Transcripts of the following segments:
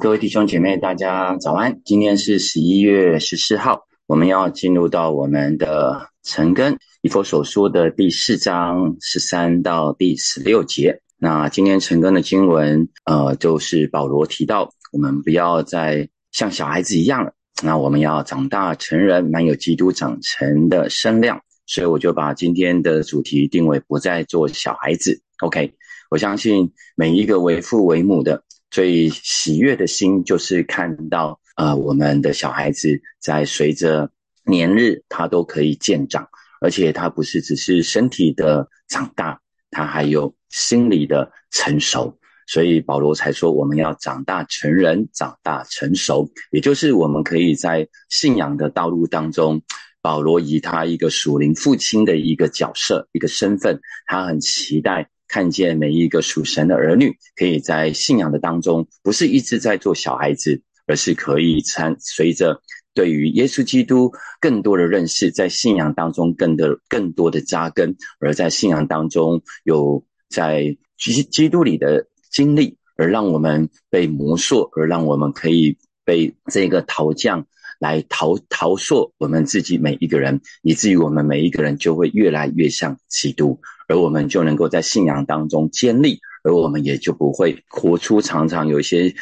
各位弟兄姐妹，大家早安！今天是十一月十四号，我们要进入到我们的陈根以佛所说的第四章十三到第十六节。那今天陈根的经文，呃，就是保罗提到，我们不要再像小孩子一样了。那我们要长大成人，满有基督长成的身量。所以我就把今天的主题定为不再做小孩子。OK，我相信每一个为父为母的。最喜悦的心就是看到，呃，我们的小孩子在随着年日，他都可以渐长，而且他不是只是身体的长大，他还有心理的成熟。所以保罗才说，我们要长大成人，长大成熟，也就是我们可以在信仰的道路当中，保罗以他一个属灵父亲的一个角色、一个身份，他很期待。看见每一个属神的儿女，可以在信仰的当中，不是一直在做小孩子，而是可以参随着对于耶稣基督更多的认识，在信仰当中更的更多的扎根，而在信仰当中有在基基督里的经历，而让我们被磨塑，而让我们可以被这个陶匠来陶陶塑我们自己每一个人，以至于我们每一个人就会越来越像基督。而我们就能够在信仰当中坚立，而我们也就不会活出常常有一些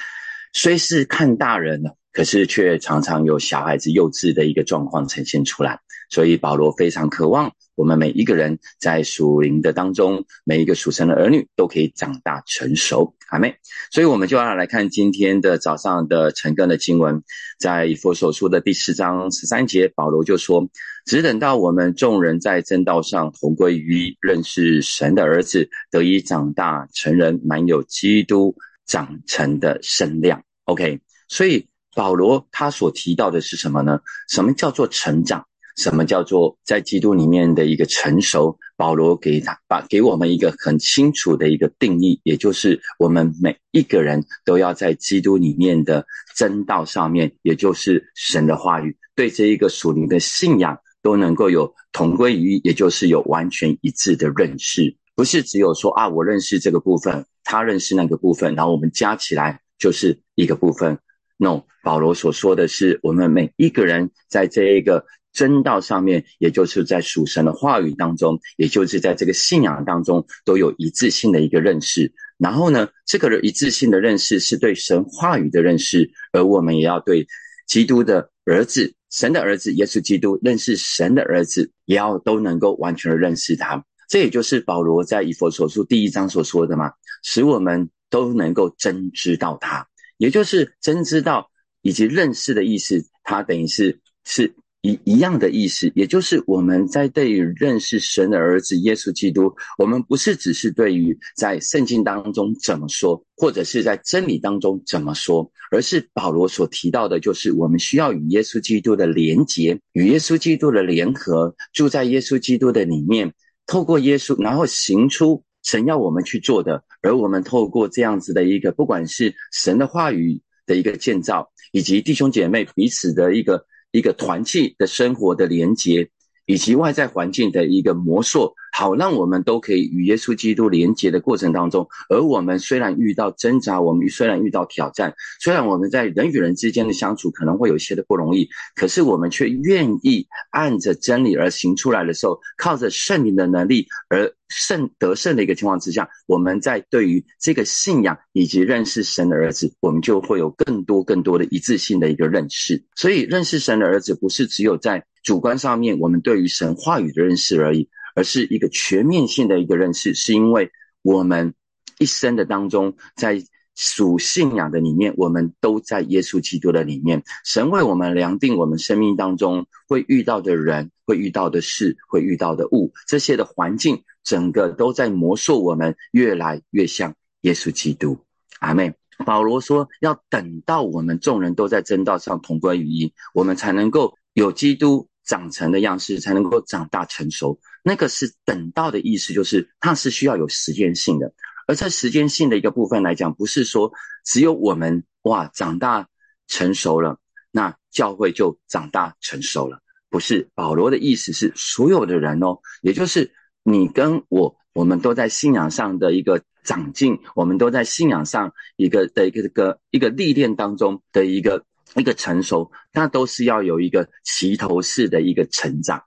虽是看大人的，可是却常常有小孩子幼稚的一个状况呈现出来。所以保罗非常渴望我们每一个人在属灵的当中，每一个属神的儿女都可以长大成熟，阿妹。所以我们就要来看今天的早上的晨更的经文，在以佛所说的第四章十三节，保罗就说。只等到我们众人在正道上同归于一，认识神的儿子，得以长大成人，满有基督长成的身量。OK，所以保罗他所提到的是什么呢？什么叫做成长？什么叫做在基督里面的一个成熟？保罗给他把给我们一个很清楚的一个定义，也就是我们每一个人都要在基督里面的真道上面，也就是神的话语，对这一个属灵的信仰。都能够有同归于，也就是有完全一致的认识，不是只有说啊，我认识这个部分，他认识那个部分，然后我们加起来就是一个部分。No，保罗所说的是，我们每一个人在这一个真道上面，也就是在属神的话语当中，也就是在这个信仰当中，都有一致性的一个认识。然后呢，这个一致性的认识是对神话语的认识，而我们也要对基督的儿子。神的儿子耶稣基督认识神的儿子，也要都能够完全的认识他。这也就是保罗在以佛所书第一章所说的嘛，使我们都能够真知道他，也就是真知道以及认识的意思。他等于是是。一一样的意思，也就是我们在对于认识神的儿子耶稣基督，我们不是只是对于在圣经当中怎么说，或者是在真理当中怎么说，而是保罗所提到的，就是我们需要与耶稣基督的连结，与耶稣基督的联合，住在耶稣基督的里面，透过耶稣，然后行出神要我们去做的，而我们透过这样子的一个，不管是神的话语的一个建造，以及弟兄姐妹彼此的一个。一个团契的生活的连接，以及外在环境的一个魔术。好，让我们都可以与耶稣基督连接的过程当中，而我们虽然遇到挣扎，我们虽然遇到挑战，虽然我们在人与人之间的相处可能会有一些的不容易，可是我们却愿意按着真理而行出来的时候，靠着圣灵的能力而胜得胜的一个情况之下，我们在对于这个信仰以及认识神的儿子，我们就会有更多更多的一致性的一个认识。所以，认识神的儿子不是只有在主观上面，我们对于神话语的认识而已。而是一个全面性的一个认识，是因为我们一生的当中，在属信仰的里面，我们都在耶稣基督的里面。神为我们量定我们生命当中会遇到的人、会遇到的事、会遇到的物，这些的环境，整个都在魔术我们越来越像耶稣基督。阿妹，保罗说，要等到我们众人都在正道上同归于一，我们才能够有基督长成的样式，才能够长大成熟。那个是等到的意思，就是它是需要有时间性的。而在时间性的一个部分来讲，不是说只有我们哇长大成熟了，那教会就长大成熟了。不是保罗的意思是所有的人哦，也就是你跟我，我们都在信仰上的一个长进，我们都在信仰上一个的一个个一个历练当中的一个一个成熟，那都是要有一个齐头式的一个成长。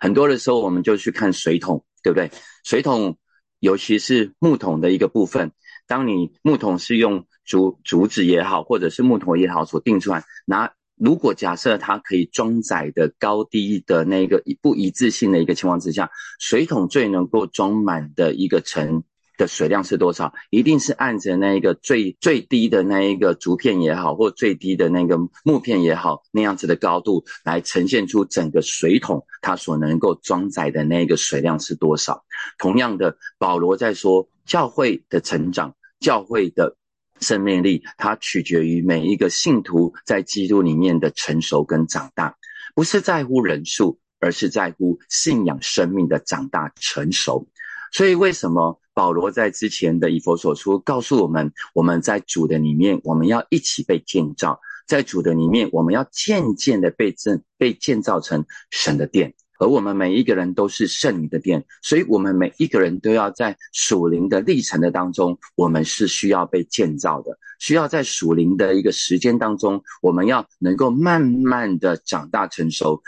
很多的时候，我们就去看水桶，对不对？水桶，尤其是木桶的一个部分，当你木桶是用竹竹子也好，或者是木头也好所定出来，那如果假设它可以装载的高低的那个不一致性的一个情况之下，水桶最能够装满的一个层的水量是多少？一定是按着那一个最最低的那一个竹片也好，或最低的那个木片也好，那样子的高度来呈现出整个水桶它所能够装载的那个水量是多少。同样的，保罗在说教会的成长，教会的。生命力，它取决于每一个信徒在基督里面的成熟跟长大，不是在乎人数，而是在乎信仰生命的长大成熟。所以，为什么保罗在之前的以佛所书告诉我们，我们在主的里面，我们要一起被建造，在主的里面，我们要渐渐的被建被建造成神的殿。而我们每一个人都是圣灵的殿，所以我们每一个人都要在属灵的历程的当中，我们是需要被建造的，需要在属灵的一个时间当中，我们要能够慢慢的长大成熟，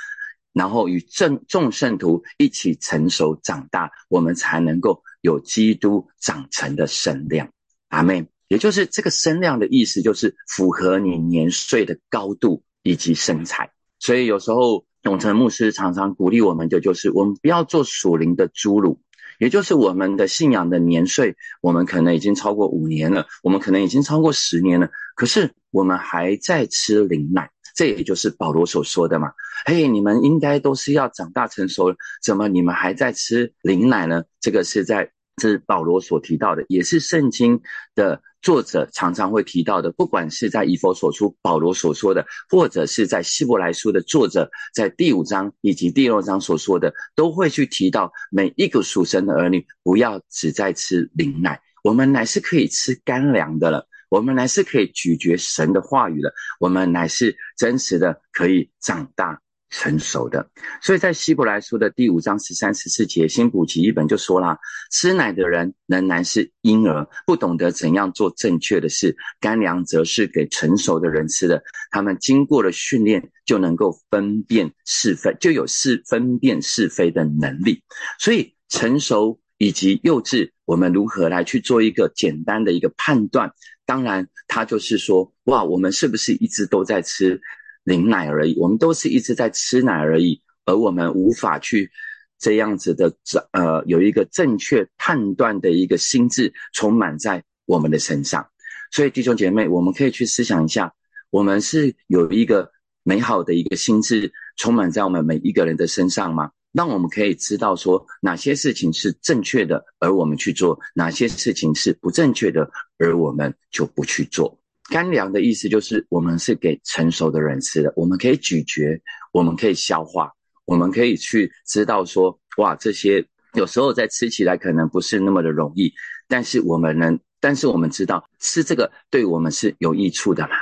然后与正众圣徒一起成熟长大，我们才能够有基督长成的身量。阿妹，也就是这个身量的意思，就是符合你年岁的高度以及身材。所以有时候。永成牧师常常鼓励我们的就是，我们不要做属灵的侏儒，也就是我们的信仰的年岁，我们可能已经超过五年了，我们可能已经超过十年了，可是我们还在吃灵奶，这也就是保罗所说的嘛。嘿，你们应该都是要长大成熟了，怎么你们还在吃灵奶呢？这个是在这是保罗所提到的，也是圣经的。作者常常会提到的，不管是在以佛所出保罗所说的，或者是在希伯来书的作者在第五章以及第六章所说的，都会去提到每一个属神的儿女不要只在吃灵奶，我们乃是可以吃干粮的了，我们乃是可以咀嚼神的话语了，我们乃是真实的可以长大。成熟的，所以在希伯来书的第五章十三十四节，新补习一本就说了：吃奶的人仍然是婴儿，不懂得怎样做正确的事；干粮则是给成熟的人吃的，他们经过了训练，就能够分辨是非，就有是分辨是非的能力。所以成熟以及幼稚，我们如何来去做一个简单的一个判断？当然，他就是说：哇，我们是不是一直都在吃？领奶而已，我们都是一直在吃奶而已，而我们无法去这样子的呃有一个正确判断的一个心智充满在我们的身上。所以弟兄姐妹，我们可以去思想一下，我们是有一个美好的一个心智充满在我们每一个人的身上吗？让我们可以知道说哪些事情是正确的，而我们去做；哪些事情是不正确的，而我们就不去做。干粮的意思就是，我们是给成熟的人吃的，我们可以咀嚼，我们可以消化，我们可以去知道说，哇，这些有时候在吃起来可能不是那么的容易，但是我们能，但是我们知道吃这个对我们是有益处的嘛？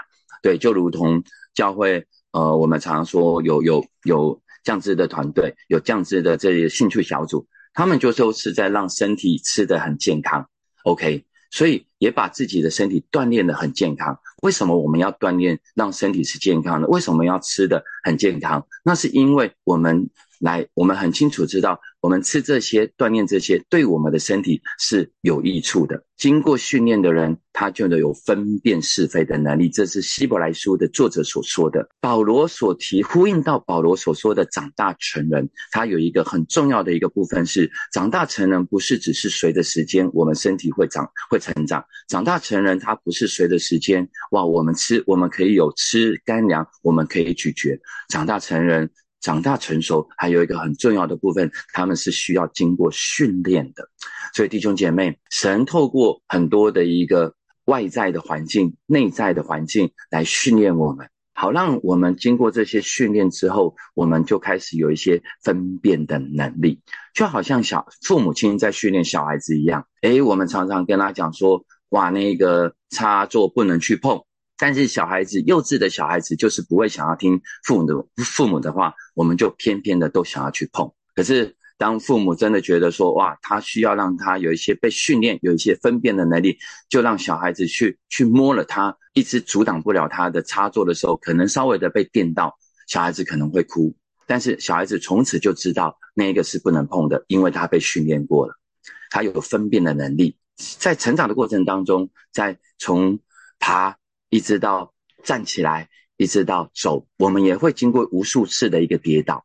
对，就如同教会，呃，我们常常说有有有降脂的团队，有降脂的这些兴趣小组，他们就说是在让身体吃得很健康，OK。所以也把自己的身体锻炼的很健康。为什么我们要锻炼让身体是健康的？为什么要吃的很健康？那是因为我们。来，我们很清楚知道，我们吃这些、锻炼这些，对我们的身体是有益处的。经过训练的人，他就能有分辨是非的能力。这是希伯来书的作者所说的。保罗所提呼应到保罗所说的长大成人，他有一个很重要的一个部分是：长大成人不是只是随着时间，我们身体会长会成长。长大成人，他不是随着时间，哇，我们吃我们可以有吃干粮，我们可以咀嚼。长大成人。长大成熟还有一个很重要的部分，他们是需要经过训练的。所以弟兄姐妹，神透过很多的一个外在的环境、内在的环境来训练我们，好让我们经过这些训练之后，我们就开始有一些分辨的能力，就好像小父母亲在训练小孩子一样。诶，我们常常跟他讲说，哇，那个插座不能去碰。但是小孩子幼稚的小孩子就是不会想要听父母的父母的话，我们就偏偏的都想要去碰。可是当父母真的觉得说，哇，他需要让他有一些被训练，有一些分辨的能力，就让小孩子去去摸了他，一直阻挡不了他的插座的时候，可能稍微的被电到，小孩子可能会哭。但是小孩子从此就知道那一个是不能碰的，因为他被训练过了，他有分辨的能力。在成长的过程当中，在从爬一直到站起来，一直到走，我们也会经过无数次的一个跌倒。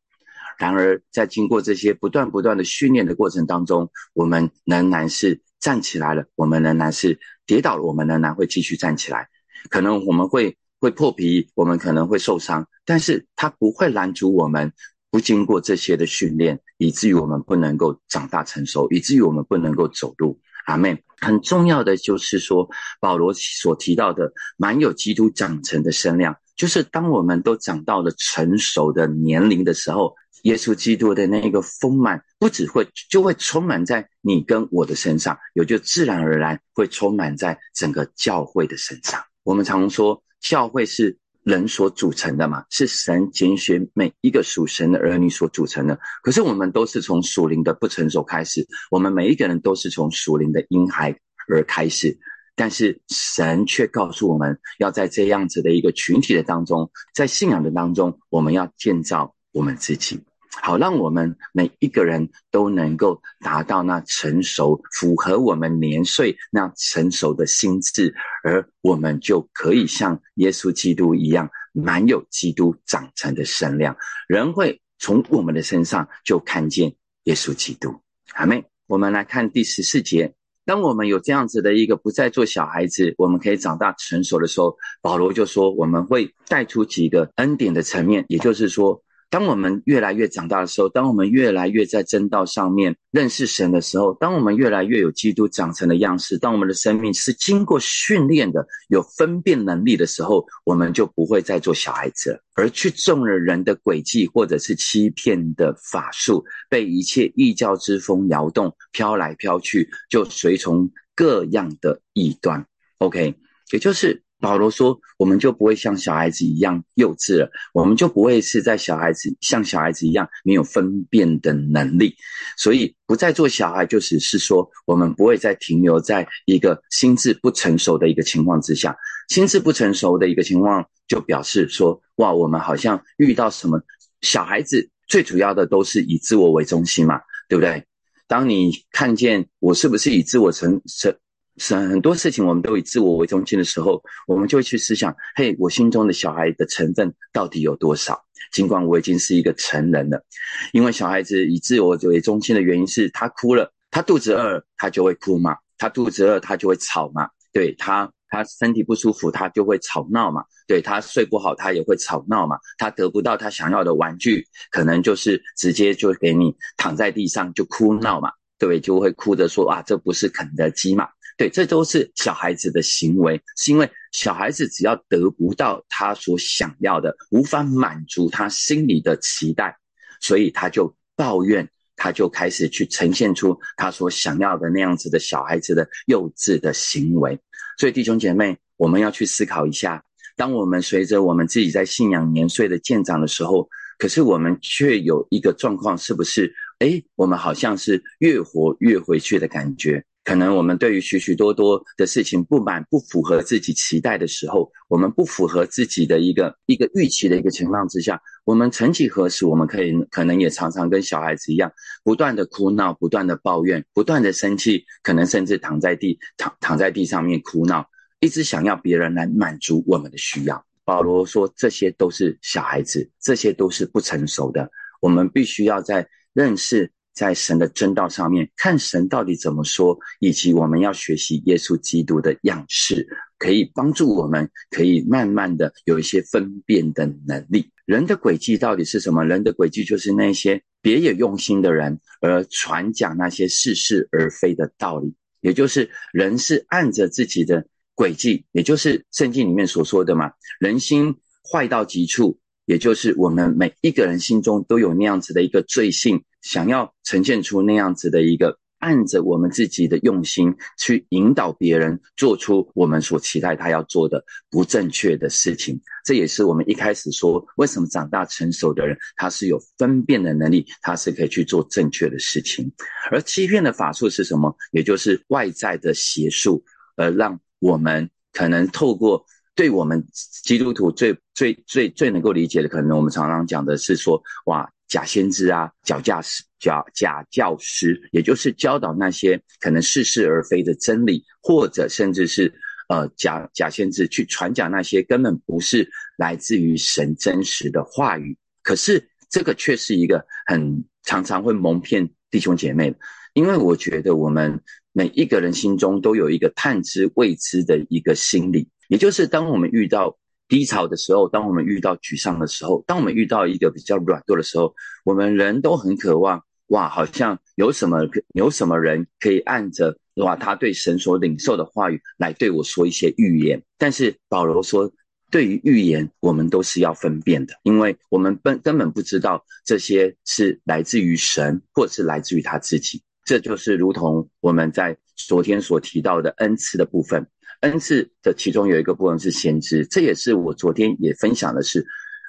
然而，在经过这些不断不断的训练的过程当中，我们仍然是站起来了，我们仍然是跌倒了，我们仍然会继续站起来。可能我们会会破皮，我们可能会受伤，但是它不会拦阻我们不经过这些的训练，以至于我们不能够长大成熟，以至于我们不能够走路。阿妹，很重要的就是说，保罗所提到的，蛮有基督长成的身量，就是当我们都长到了成熟的年龄的时候。耶稣基督的那个丰满，不只会就会充满在你跟我的身上，有就自然而然会充满在整个教会的身上。我们常说，教会是人所组成的嘛，是神拣选每一个属神的儿女所组成的。可是我们都是从属灵的不成熟开始，我们每一个人都是从属灵的婴孩而开始，但是神却告诉我们要在这样子的一个群体的当中，在信仰的当中，我们要建造我们自己。好，让我们每一个人都能够达到那成熟、符合我们年岁那成熟的心智，而我们就可以像耶稣基督一样，满有基督长成的身量。人会从我们的身上就看见耶稣基督。好没？我们来看第十四节。当我们有这样子的一个不再做小孩子，我们可以长大成熟的时候，保罗就说我们会带出几个恩典的层面，也就是说。当我们越来越长大的时候，当我们越来越在真道上面认识神的时候，当我们越来越有基督长成的样式，当我们的生命是经过训练的、有分辨能力的时候，我们就不会再做小孩子了，而去中了人的诡计或者是欺骗的法术，被一切异教之风摇动，飘来飘去，就随从各样的异端。OK，也就是。保罗说：“我们就不会像小孩子一样幼稚了，我们就不会是在小孩子像小孩子一样没有分辨的能力，所以不再做小孩，就只是说我们不会再停留在一个心智不成熟的一个情况之下。心智不成熟的一个情况，就表示说，哇，我们好像遇到什么小孩子，最主要的都是以自我为中心嘛，对不对？当你看见我是不是以自我成成。”是很多事情，我们都以自我为中心的时候，我们就会去思想：嘿，我心中的小孩的成分到底有多少？尽管我已经是一个成人了，因为小孩子以自我为中心的原因是他哭了，他肚子饿，他就会哭嘛；他肚子饿，他就会吵嘛；对他，他身体不舒服，他就会吵闹嘛；对他睡不好，他也会吵闹嘛；他得不到他想要的玩具，可能就是直接就给你躺在地上就哭闹嘛，对，就会哭着说：啊，这不是肯德基嘛。对，这都是小孩子的行为，是因为小孩子只要得不到他所想要的，无法满足他心里的期待，所以他就抱怨，他就开始去呈现出他所想要的那样子的小孩子的幼稚的行为。所以弟兄姐妹，我们要去思考一下，当我们随着我们自己在信仰年岁的渐长的时候，可是我们却有一个状况，是不是？哎，我们好像是越活越回去的感觉。可能我们对于许许多多的事情不满、不符合自己期待的时候，我们不符合自己的一个一个预期的一个情况之下，我们曾几何时，我们可以可能也常常跟小孩子一样，不断的哭闹、不断的抱怨、不断的生气，可能甚至躺在地躺躺在地上面哭闹，一直想要别人来满足我们的需要。保罗说，这些都是小孩子，这些都是不成熟的，我们必须要在认识。在神的真道上面看神到底怎么说，以及我们要学习耶稣基督的样式，可以帮助我们，可以慢慢的有一些分辨的能力。人的轨迹到底是什么？人的轨迹就是那些别有用心的人而传讲那些似是而非的道理，也就是人是按着自己的轨迹，也就是圣经里面所说的嘛，人心坏到极处。也就是我们每一个人心中都有那样子的一个罪性，想要呈现出那样子的一个按着我们自己的用心去引导别人做出我们所期待他要做的不正确的事情。这也是我们一开始说，为什么长大成熟的人他是有分辨的能力，他是可以去做正确的事情。而欺骗的法术是什么？也就是外在的邪术，而让我们可能透过。对我们基督徒最最最最能够理解的，可能我们常常讲的是说，哇，假先知啊，假教师，假假教师，也就是教导那些可能似是而非的真理，或者甚至是呃假假先知去传讲那些根本不是来自于神真实的话语。可是这个却是一个很常常会蒙骗弟兄姐妹的，因为我觉得我们每一个人心中都有一个探知未知的一个心理。也就是当我们遇到低潮的时候，当我们遇到沮丧的时候，当我们遇到一个比较软弱的时候，我们人都很渴望哇，好像有什么有什么人可以按着哇他对神所领受的话语来对我说一些预言。但是保罗说，对于预言，我们都是要分辨的，因为我们根根本不知道这些是来自于神，或是来自于他自己。这就是如同我们在昨天所提到的恩赐的部分。恩赐的其中有一个部分是先知，这也是我昨天也分享的是，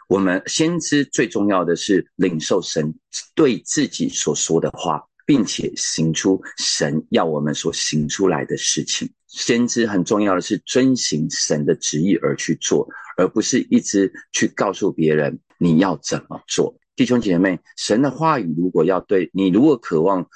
我们先知最重要的是领受神对自己所说的话，并且行出神要我们所行出来的事情。先知很重要的是遵行神的旨意而去做，而不是一直去告诉别人你要怎么做。弟兄姐妹，神的话语如果要对你，如果渴望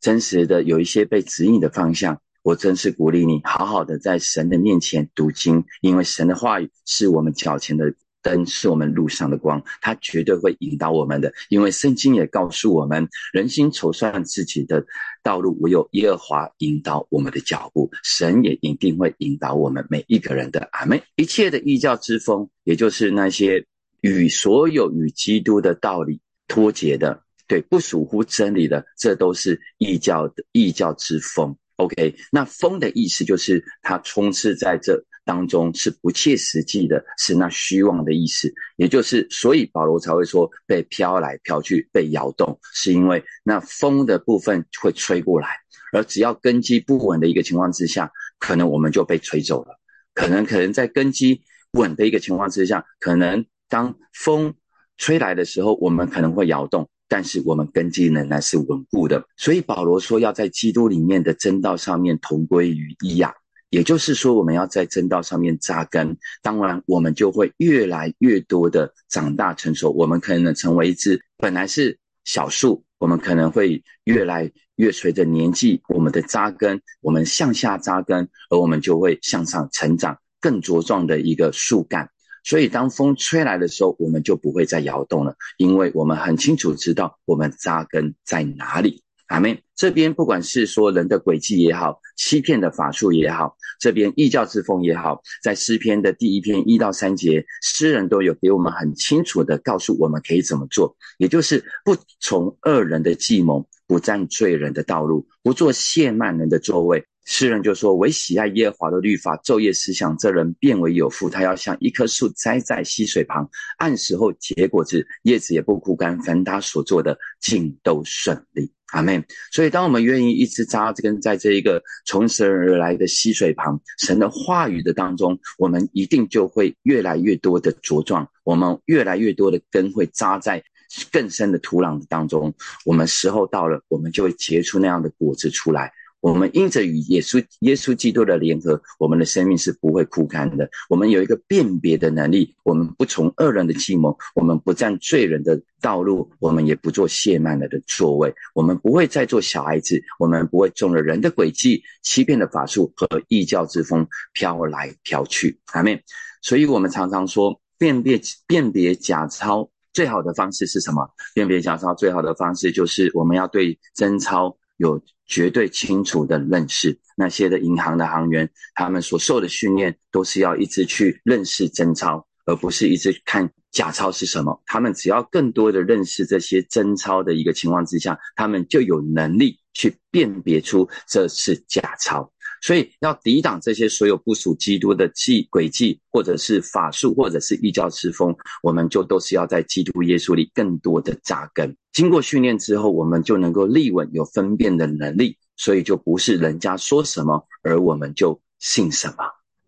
真实的有一些被指引的方向。我真是鼓励你，好好的在神的面前读经，因为神的话语是我们脚前的灯，是我们路上的光，它绝对会引导我们的。因为圣经也告诉我们，人心筹算自己的道路，唯有耶和华引导我们的脚步，神也一定会引导我们每一个人的阿妹。一切的异教之风，也就是那些与所有与基督的道理脱节的，对不属乎真理的，这都是异教的异教之风。OK，那风的意思就是它充斥在这当中，是不切实际的，是那虚妄的意思。也就是，所以保罗才会说被飘来飘去、被摇动，是因为那风的部分会吹过来，而只要根基不稳的一个情况之下，可能我们就被吹走了。可能可能在根基稳的一个情况之下，可能当风吹来的时候，我们可能会摇动。但是我们根基仍然是稳固的，所以保罗说要在基督里面的真道上面同归于一啊，也就是说我们要在真道上面扎根，当然我们就会越来越多的长大成熟，我们可能成为一只本来是小树，我们可能会越来越随着年纪我们的扎根，我们向下扎根，而我们就会向上成长，更茁壮的一个树干。所以，当风吹来的时候，我们就不会再摇动了，因为我们很清楚知道我们扎根在哪里。阿妹，这边不管是说人的诡计也好，欺骗的法术也好，这边异教之风也好，在诗篇的第一篇一到三节，诗人都有给我们很清楚的告诉我们可以怎么做，也就是不从恶人的计谋，不占罪人的道路，不做亵慢人的座位。诗人就说：“唯喜爱耶和华的律法，昼夜思想，这人变为有福。他要像一棵树栽在溪水旁，按时候结果子，叶子也不枯干。凡他所做的，尽都顺利。”阿门。所以，当我们愿意一直扎根在这一个从神而来的溪水旁，神的话语的当中，我们一定就会越来越多的茁壮。我们越来越多的根会扎在更深的土壤当中。我们时候到了，我们就会结出那样的果子出来。我们因着与耶稣、耶稣基督的联合，我们的生命是不会枯干的。我们有一个辨别的能力，我们不从恶人的计谋，我们不占罪人的道路，我们也不做亵慢了的座位。我们不会再做小孩子，我们不会中了人的诡计、欺骗的法术和异教之风飘来飘去。阿妹，所以我们常常说，辨别辨别假钞最好的方式是什么？辨别假钞最好的方式就是我们要对真钞。有绝对清楚的认识，那些的银行的行员，他们所受的训练都是要一直去认识真钞，而不是一直看假钞是什么。他们只要更多的认识这些真钞的一个情况之下，他们就有能力去辨别出这是假钞。所以要抵挡这些所有不属基督的计诡计，或者是法术，或者是异教之风，我们就都是要在基督耶稣里更多的扎根。经过训练之后，我们就能够立稳，有分辨的能力，所以就不是人家说什么，而我们就信什么。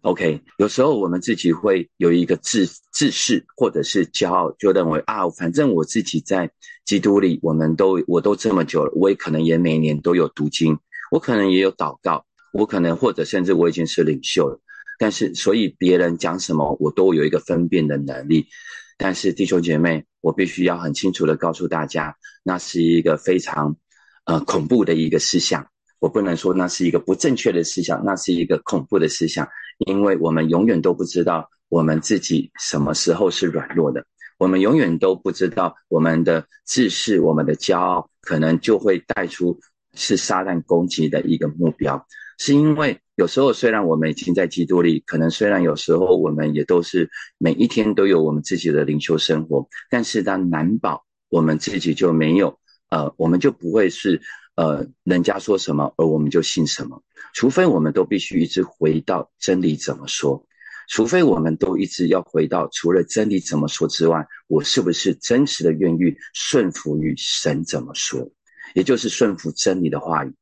OK，有时候我们自己会有一个自自视或者是骄傲，就认为啊，反正我自己在基督里，我们都我都这么久了，我也可能也每年都有读经，我可能也有祷告，我可能或者甚至我已经是领袖了。但是，所以别人讲什么，我都有一个分辨的能力。但是，弟兄姐妹，我必须要很清楚的告诉大家，那是一个非常呃恐怖的一个思想。我不能说那是一个不正确的思想，那是一个恐怖的思想，因为我们永远都不知道我们自己什么时候是软弱的，我们永远都不知道我们的自视、我们的骄傲，可能就会带出是撒旦攻击的一个目标。是因为有时候虽然我们已经在基督里，可能虽然有时候我们也都是每一天都有我们自己的灵修生活，但是当难保我们自己就没有，呃，我们就不会是。呃，人家说什么，而我们就信什么。除非我们都必须一直回到真理怎么说，除非我们都一直要回到除了真理怎么说之外，我是不是真实的愿意顺服于神怎么说，也就是顺服真理的话语。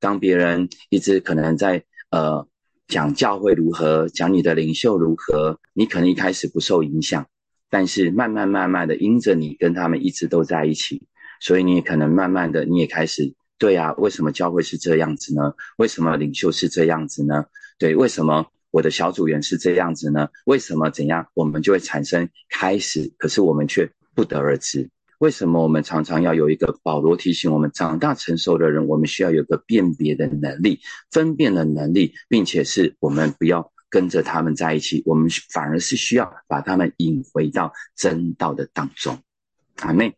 当别人一直可能在呃讲教会如何，讲你的领袖如何，你可能一开始不受影响，但是慢慢慢慢的因着你跟他们一直都在一起，所以你也可能慢慢的你也开始。对呀，为什么教会是这样子呢？为什么领袖是这样子呢？对，为什么我的小组员是这样子呢？为什么怎样，我们就会产生开始，可是我们却不得而知。为什么我们常常要有一个保罗提醒我们，长大成熟的人，我们需要有个辨别的能力、分辨的能力，并且是我们不要跟着他们在一起，我们反而是需要把他们引回到真道的当中。阿妹，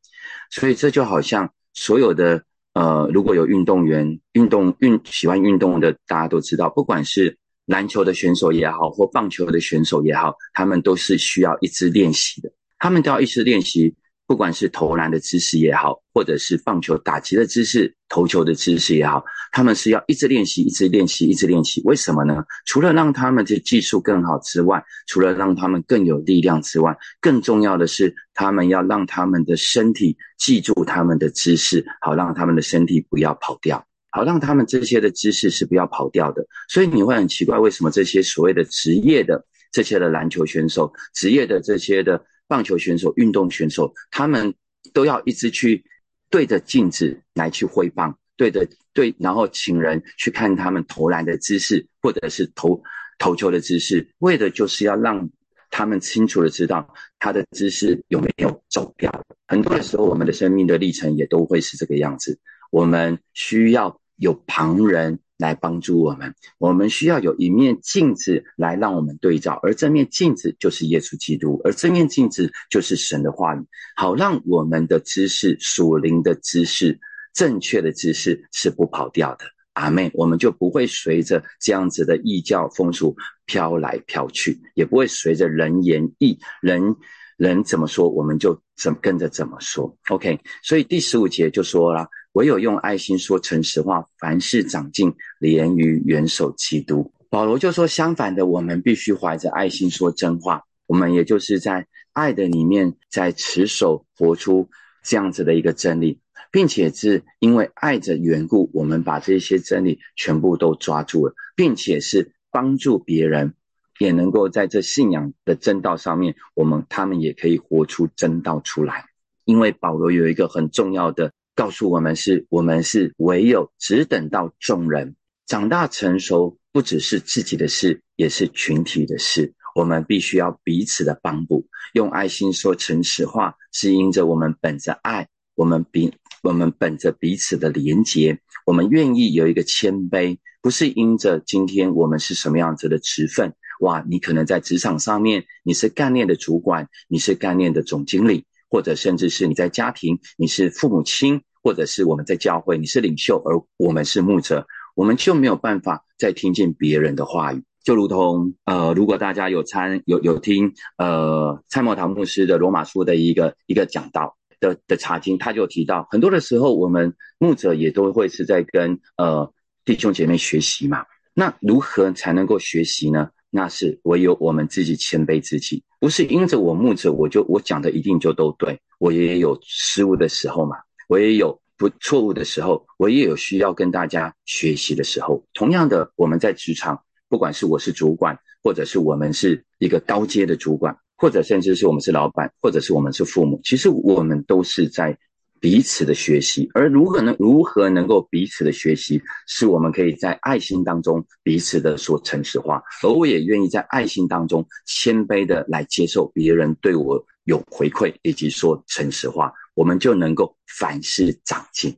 所以这就好像所有的。呃，如果有运动员运动运喜欢运动的，大家都知道，不管是篮球的选手也好，或棒球的选手也好，他们都是需要一直练习的，他们都要一直练习。不管是投篮的姿势也好，或者是棒球打击的姿势、投球的姿势也好，他们是要一直练习、一直练习、一直练习。为什么呢？除了让他们的技术更好之外，除了让他们更有力量之外，更重要的是，他们要让他们的身体记住他们的姿势，好让他们的身体不要跑掉，好让他们这些的姿势是不要跑掉的。所以你会很奇怪，为什么这些所谓的职业的这些的篮球选手、职业的这些的。棒球选手、运动选手，他们都要一直去对着镜子来去挥棒，对着对，然后请人去看他们投篮的姿势，或者是投投球的姿势，为的就是要让他们清楚的知道他的姿势有没有走掉。很多的时候，我们的生命的历程也都会是这个样子，我们需要有旁人。来帮助我们，我们需要有一面镜子来让我们对照，而这面镜子就是耶稣基督，而这面镜子就是神的话语，好让我们的知识属灵的知识、正确的知识是不跑掉的。阿妹，我们就不会随着这样子的异教风俗飘来飘去，也不会随着人言异人人怎么说，我们就怎跟着怎么说。OK，所以第十五节就说了。唯有用爱心说诚实话，凡事长进，连于元首基督。保罗就说，相反的，我们必须怀着爱心说真话。我们也就是在爱的里面，在持守活出这样子的一个真理，并且是因为爱的缘故，我们把这些真理全部都抓住了，并且是帮助别人，也能够在这信仰的正道上面，我们他们也可以活出真道出来。因为保罗有一个很重要的。告诉我们是，我们是唯有只等到众人长大成熟，不只是自己的事，也是群体的事。我们必须要彼此的帮补，用爱心说诚实话，是因着我们本着爱，我们彼我们本着彼此的连结，我们愿意有一个谦卑，不是因着今天我们是什么样子的职分。哇，你可能在职场上面，你是干练的主管，你是干练的总经理。或者甚至是你在家庭，你是父母亲，或者是我们在教会，你是领袖，而我们是牧者，我们就没有办法再听见别人的话语。就如同呃，如果大家有参有有听呃蔡莫堂牧师的罗马书的一个一个讲道的的查经，他就提到很多的时候，我们牧者也都会是在跟呃弟兄姐妹学习嘛。那如何才能够学习呢？那是唯有我们自己谦卑自己，不是因着我牧者，我就我讲的一定就都对，我也有失误的时候嘛，我也有不错误的时候，我也有需要跟大家学习的时候。同样的，我们在职场，不管是我是主管，或者是我们是一个高阶的主管，或者甚至是我们是老板，或者是我们是父母，其实我们都是在。彼此的学习，而如何能如何能够彼此的学习，是我们可以在爱心当中彼此的说诚实话，而我也愿意在爱心当中谦卑的来接受别人对我有回馈，以及说诚实话，我们就能够凡事长进，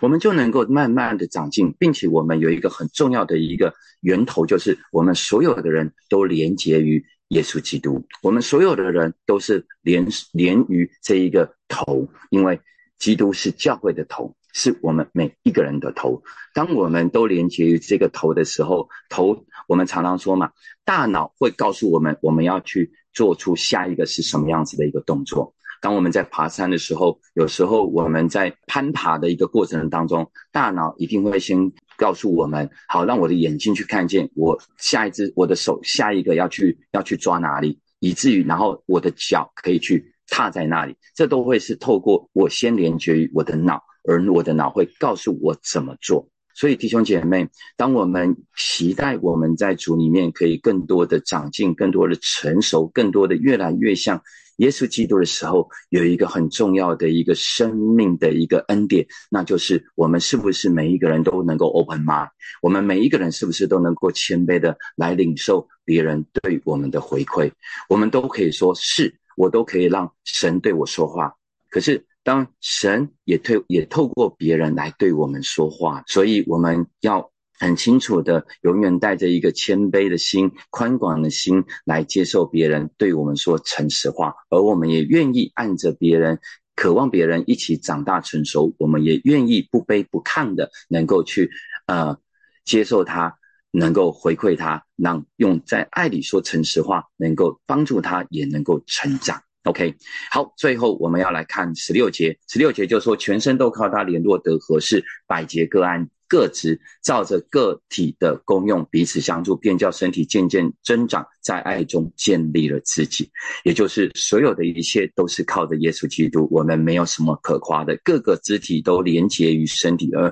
我们就能够慢慢的长进，并且我们有一个很重要的一个源头，就是我们所有的人都连结于耶稣基督，我们所有的人都是连连于这一个头，因为。基督是教会的头，是我们每一个人的头。当我们都连接于这个头的时候，头我们常常说嘛，大脑会告诉我们我们要去做出下一个是什么样子的一个动作。当我们在爬山的时候，有时候我们在攀爬的一个过程当中，大脑一定会先告诉我们：好，让我的眼睛去看见我下一只，我的手下一个要去要去抓哪里，以至于然后我的脚可以去。踏在那里，这都会是透过我先连接于我的脑，而我的脑会告诉我怎么做。所以弟兄姐妹，当我们期待我们在主里面可以更多的长进、更多的成熟、更多的越来越像耶稣基督的时候，有一个很重要的一个生命的一个恩典，那就是我们是不是每一个人都能够 open mind？我们每一个人是不是都能够谦卑的来领受别人对我们的回馈？我们都可以说是。我都可以让神对我说话，可是当神也推也透过别人来对我们说话，所以我们要很清楚的，永远带着一个谦卑的心、宽广的心来接受别人对我们说诚实话，而我们也愿意按着别人，渴望别人一起长大成熟，我们也愿意不卑不亢的能够去呃接受他。能够回馈他，让用在爱里说诚实话，能够帮助他，也能够成长。OK，好，最后我们要来看十六节。十六节就说，全身都靠他联络得合适，百节各安各职，照着个体的功用彼此相助，便叫身体渐渐增长，在爱中建立了自己。也就是所有的一切都是靠着耶稣基督，我们没有什么可夸的，各个肢体都连结于身体，而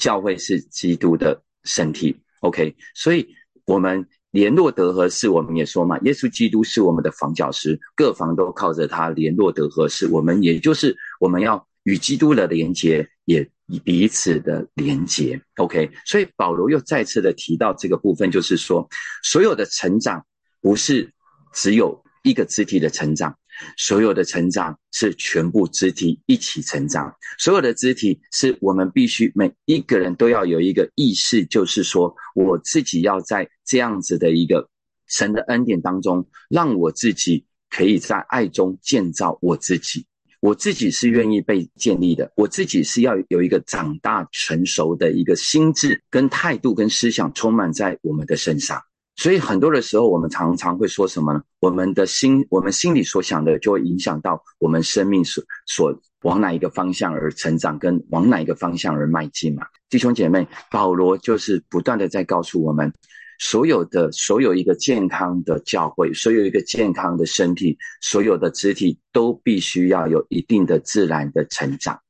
教会是基督的身体。OK，所以我们联络得合适，我们也说嘛，耶稣基督是我们的房角石，各房都靠着他联络得合适。我们也就是我们要与基督的连接，也彼此的连接。OK，所以保罗又再次的提到这个部分，就是说，所有的成长不是只有一个肢体的成长。所有的成长是全部肢体一起成长，所有的肢体是我们必须每一个人都要有一个意识，就是说我自己要在这样子的一个神的恩典当中，让我自己可以在爱中建造我自己，我自己是愿意被建立的，我自己是要有一个长大成熟的一个心智跟态度跟思想充满在我们的身上。所以很多的时候，我们常常会说什么呢？我们的心，我们心里所想的，就会影响到我们生命所所往哪一个方向而成长，跟往哪一个方向而迈进嘛。弟兄姐妹，保罗就是不断的在告诉我们，所有的所有一个健康的教会，所有一个健康的身体，所有的肢体都必须要有一定的自然的成长，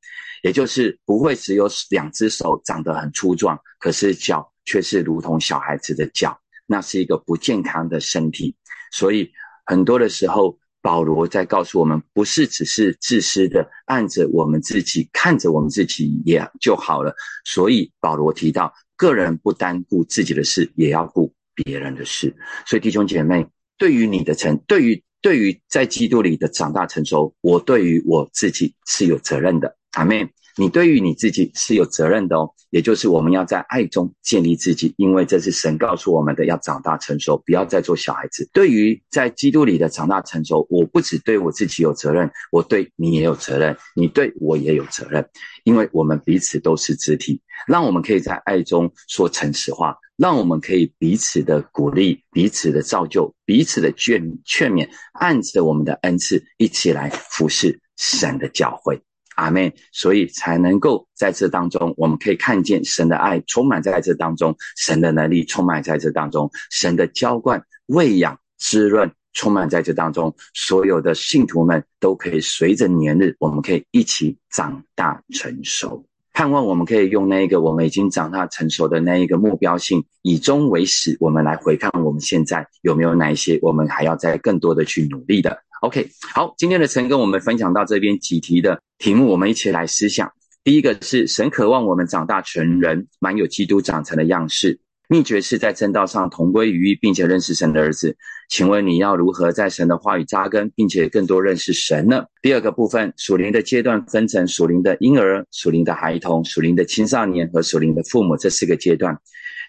也就是不会只有两只手长得很粗壮，可是脚却是如同小孩子的脚。那是一个不健康的身体，所以很多的时候，保罗在告诉我们，不是只是自私的按着我们自己看着我们自己也就好了。所以保罗提到，个人不单顾自己的事，也要顾别人的事。所以弟兄姐妹，对于你的成，对于对于在基督里的长大成熟，我对于我自己是有责任的。阿妹。你对于你自己是有责任的哦，也就是我们要在爱中建立自己，因为这是神告诉我们的，要长大成熟，不要再做小孩子。对于在基督里的长大成熟，我不只对我自己有责任，我对你也有责任，你对我也有责任，因为我们彼此都是肢体，让我们可以在爱中说诚实话，让我们可以彼此的鼓励，彼此的造就，彼此的劝劝勉，按着我们的恩赐一起来服侍神的教会。阿妹，所以才能够在这当中，我们可以看见神的爱充满在这当中，神的能力充满在这当中，神的浇灌、喂养、滋润充满在这当中，所有的信徒们都可以随着年日，我们可以一起长大成熟。盼望我们可以用那一个我们已经长大成熟的那一个目标性，以终为始，我们来回看我们现在有没有哪一些我们还要再更多的去努力的。OK，好，今天的晨跟我们分享到这边几题的题目，我们一起来思想。第一个是神渴望我们长大成人，满有基督长成的样式。秘诀是在正道上同归于一，并且认识神的儿子。请问你要如何在神的话语扎根，并且更多认识神呢？第二个部分，属灵的阶段分成属灵的婴儿、属灵的孩童、属灵的青少年和属灵的父母这四个阶段。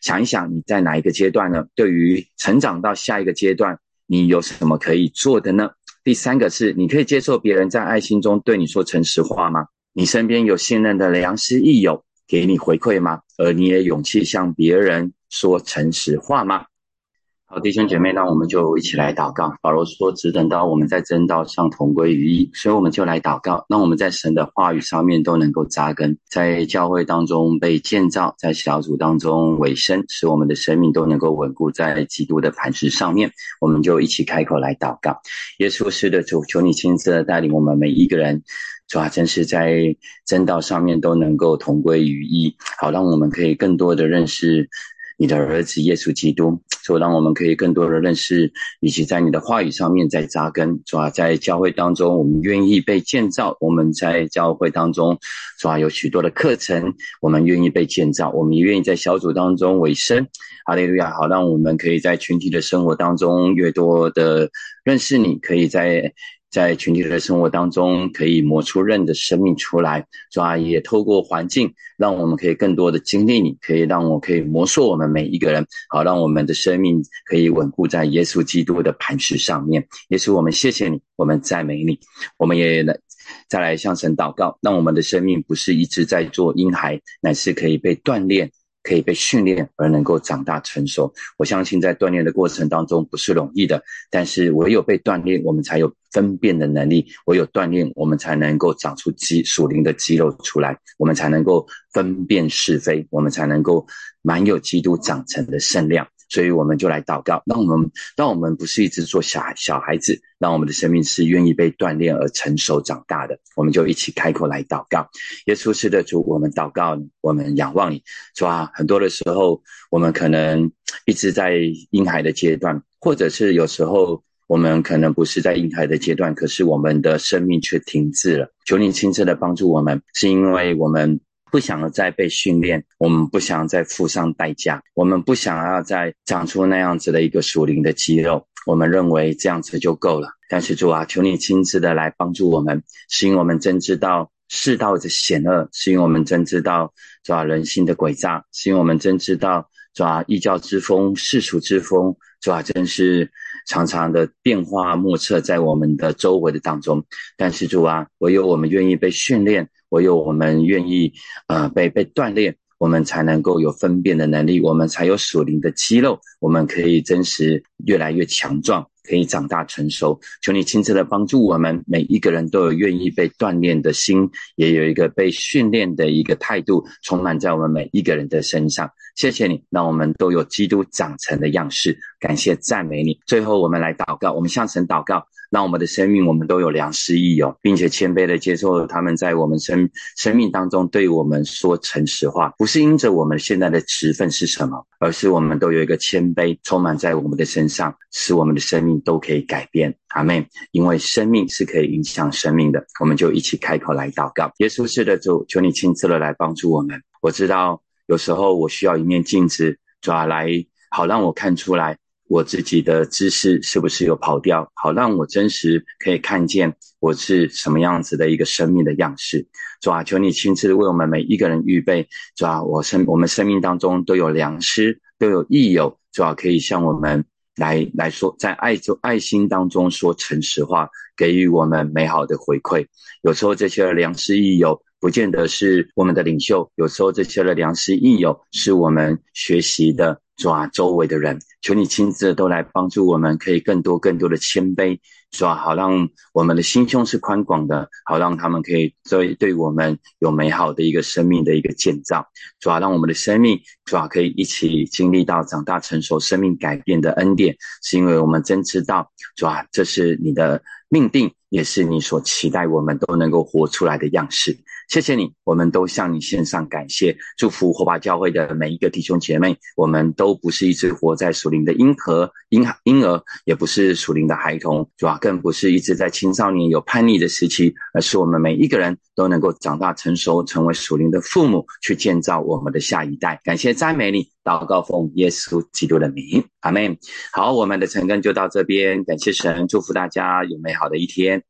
想一想你在哪一个阶段呢？对于成长到下一个阶段，你有什么可以做的呢？第三个是，你可以接受别人在爱心中对你说诚实话吗？你身边有信任的良师益友给你回馈吗？而你也勇气向别人说诚实话吗？好，弟兄姐妹，那我们就一起来祷告。保罗说：“只等到我们在真道上同归于一。”所以我们就来祷告，让我们在神的话语上面都能够扎根，在教会当中被建造，在小组当中委身，使我们的生命都能够稳固在基督的磐石上面。我们就一起开口来祷告。耶稣是的主，求你亲自的带领我们每一个人。主啊，真是在真道上面都能够同归于一，好让我们可以更多的认识你的儿子耶稣基督，主让我们可以更多的认识，以及在你的话语上面在扎根。主啊，在教会当中，我们愿意被建造；我们在教会当中，主啊，有许多的课程，我们愿意被建造；我们愿意在小组当中委身。哈利路亚！好，让我们可以在群体的生活当中越多的认识你，可以在。在群体的生活当中，可以磨出人的生命出来，主啊，也透过环境，让我们可以更多的经历你，可以让我可以磨塑我们每一个人，好让我们的生命可以稳固在耶稣基督的磐石上面。耶稣，我们谢谢你，我们赞美你，我们也来再来向神祷告，让我们的生命不是一直在做婴孩，乃是可以被锻炼。可以被训练而能够长大成熟。我相信在锻炼的过程当中不是容易的，但是唯有被锻炼，我们才有分辨的能力；唯有锻炼，我们才能够长出肌属灵的肌肉出来，我们才能够分辨是非，我们才能够满有基督长成的圣量。所以我们就来祷告，让我们让我们不是一直做小小孩子，让我们的生命是愿意被锻炼而成熟长大的。我们就一起开口来祷告，耶稣是的主，我们祷告，我们仰望你，是吧？很多的时候，我们可能一直在婴孩的阶段，或者是有时候我们可能不是在婴孩的阶段，可是我们的生命却停滞了。求你亲自的帮助我们，是因为我们。不想再被训练，我们不想再付上代价，我们不想要再长出那样子的一个属灵的肌肉，我们认为这样子就够了。但是主啊，求你亲自的来帮助我们，使我们真知道世道的险恶，使我们真知道抓人心的诡诈，使我们真知道抓异教之风、世俗之风，抓真是常常的变化莫测在我们的周围的当中。但是主啊，唯有我们愿意被训练。唯有我们愿意，呃，被被锻炼，我们才能够有分辨的能力，我们才有属灵的肌肉，我们可以真实越来越强壮，可以长大成熟。求你亲自的帮助我们，每一个人都有愿意被锻炼的心，也有一个被训练的一个态度，充满在我们每一个人的身上。谢谢你，让我们都有基督长成的样式。感谢赞美你。最后，我们来祷告，我们向神祷告。让我们的生命，我们都有良师益友，并且谦卑的接受他们在我们生生命当中对我们说诚实话，不是因着我们现在的职分是什么，而是我们都有一个谦卑充满在我们的身上，使我们的生命都可以改变。阿妹，因为生命是可以影响生命的，我们就一起开口来祷告。耶稣是的主，求你亲自的来帮助我们。我知道有时候我需要一面镜子，抓来好让我看出来。我自己的知识是不是有跑掉？好，让我真实可以看见我是什么样子的一个生命的样式。主啊，求你亲自为我们每一个人预备。主啊，我生我们生命当中都有良师，都有益友。主啊，可以向我们来来说，在爱中爱心当中说诚实话，给予我们美好的回馈。有时候这些良师益友不见得是我们的领袖，有时候这些的良师益友是我们学习的。主啊，周围的人，求你亲自都来帮助我们，可以更多更多的谦卑，主啊，好让我们的心胸是宽广的，好让他们可以对对我们有美好的一个生命的一个建造，主啊，让我们的生命，主啊，可以一起经历到长大成熟、生命改变的恩典，是因为我们真知道，主啊，这是你的命定，也是你所期待我们都能够活出来的样式。谢谢你，我们都向你献上感谢，祝福火把教会的每一个弟兄姐妹。我们都不是一只活在属灵的婴儿、婴婴儿，也不是属灵的孩童，主要更不是一直在青少年有叛逆的时期，而是我们每一个人都能够长大成熟，成为属灵的父母，去建造我们的下一代。感谢赞美你，祷告奉耶稣基督的名，阿门。好，我们的晨更就到这边，感谢神，祝福大家有美好的一天。